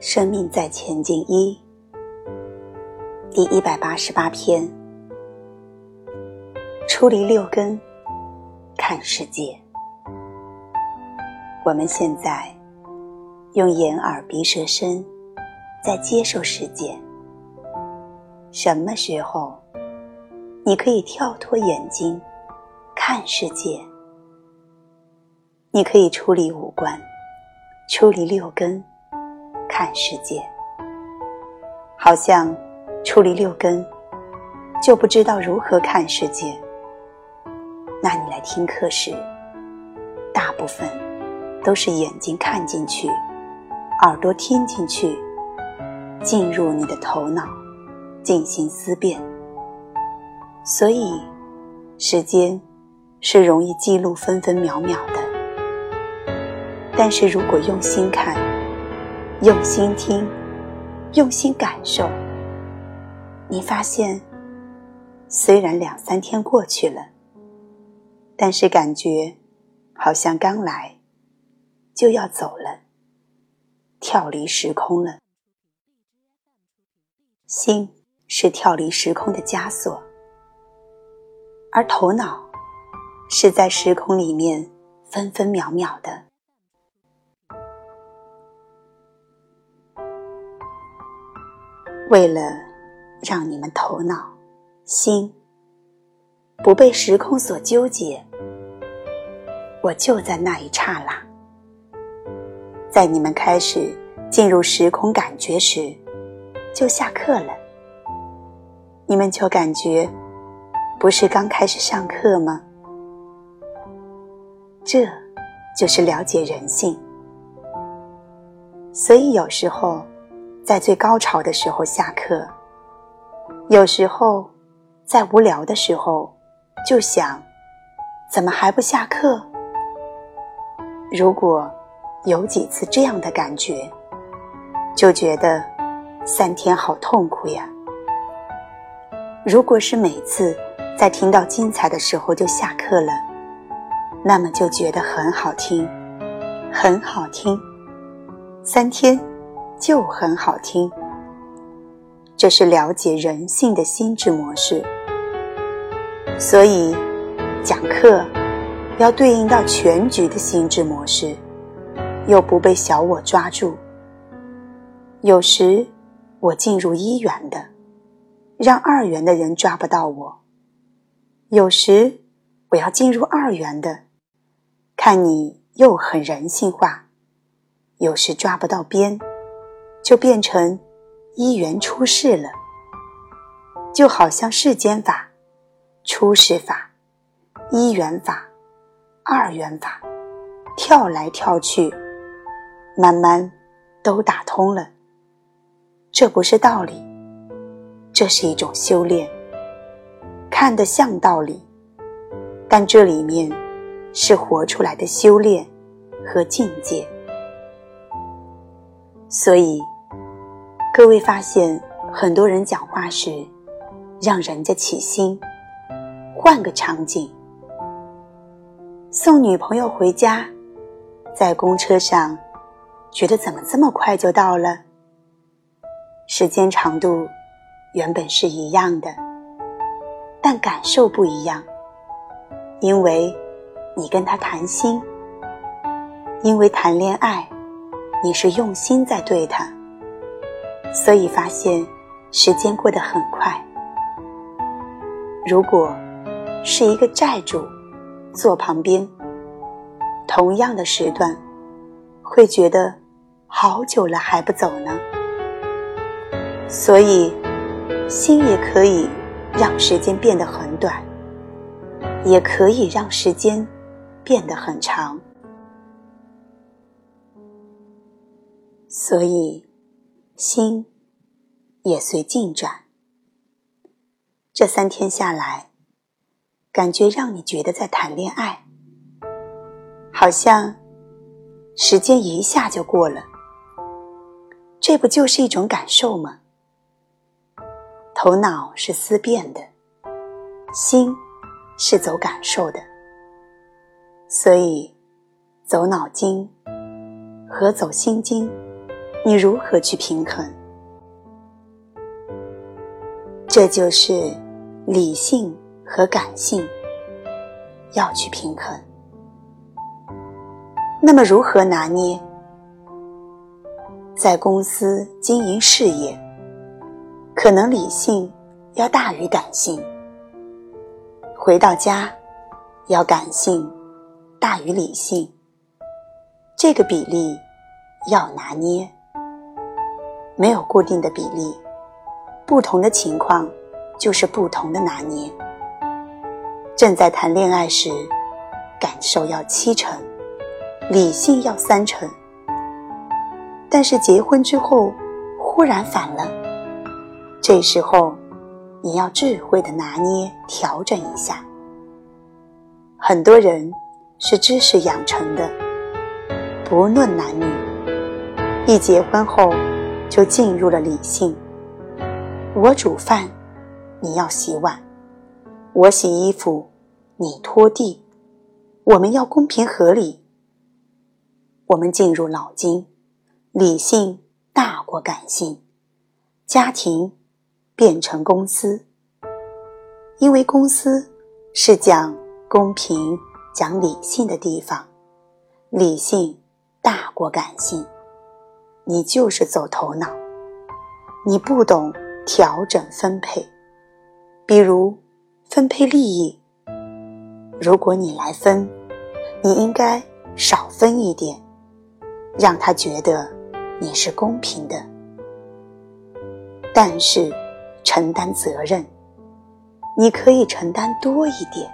生命在前进一，第一百八十八篇，出离六根，看世界。我们现在用眼耳鼻舌身在接受世界。什么时候你可以跳脱眼睛看世界？你可以处理五官，处理六根。看世界，好像处理六根就不知道如何看世界。那你来听课时，大部分都是眼睛看进去，耳朵听进去，进入你的头脑进行思辨。所以，时间是容易记录分分秒秒的。但是如果用心看，用心听，用心感受，你发现，虽然两三天过去了，但是感觉好像刚来就要走了，跳离时空了。心是跳离时空的枷锁，而头脑是在时空里面分分秒秒的。为了让你们头脑、心不被时空所纠结，我就在那一刹那，在你们开始进入时空感觉时，就下课了。你们就感觉不是刚开始上课吗？这就是了解人性。所以有时候。在最高潮的时候下课，有时候在无聊的时候就想，怎么还不下课？如果有几次这样的感觉，就觉得三天好痛苦呀。如果是每次在听到精彩的时候就下课了，那么就觉得很好听，很好听，三天。就很好听，这是了解人性的心智模式。所以，讲课要对应到全局的心智模式，又不被小我抓住。有时我进入一元的，让二元的人抓不到我；有时我要进入二元的，看你又很人性化，有时抓不到边。就变成一元出世了，就好像世间法、初始法、一元法、二元法，跳来跳去，慢慢都打通了。这不是道理，这是一种修炼，看得像道理，但这里面是活出来的修炼和境界，所以。各位发现，很多人讲话时，让人家起心。换个场景，送女朋友回家，在公车上，觉得怎么这么快就到了？时间长度原本是一样的，但感受不一样，因为你跟他谈心，因为谈恋爱，你是用心在对他。所以发现时间过得很快。如果是一个债主坐旁边，同样的时段，会觉得好久了还不走呢。所以，心也可以让时间变得很短，也可以让时间变得很长。所以。心也随进转。这三天下来，感觉让你觉得在谈恋爱，好像时间一下就过了。这不就是一种感受吗？头脑是思辨的，心是走感受的，所以走脑筋和走心经，你如何去平衡？这就是理性和感性要去平衡。那么如何拿捏？在公司经营事业，可能理性要大于感性；回到家，要感性大于理性。这个比例要拿捏，没有固定的比例，不同的情况就是不同的拿捏。正在谈恋爱时，感受要七成，理性要三成。但是结婚之后，忽然反了。这时候，你要智慧的拿捏、调整一下。很多人是知识养成的，不论男女，一结婚后就进入了理性。我煮饭，你要洗碗；我洗衣服，你拖地。我们要公平合理。我们进入脑筋。理性大过感性，家庭变成公司，因为公司是讲公平、讲理性的地方，理性大过感性，你就是走头脑，你不懂调整分配，比如分配利益，如果你来分，你应该少分一点，让他觉得。你是公平的，但是承担责任，你可以承担多一点。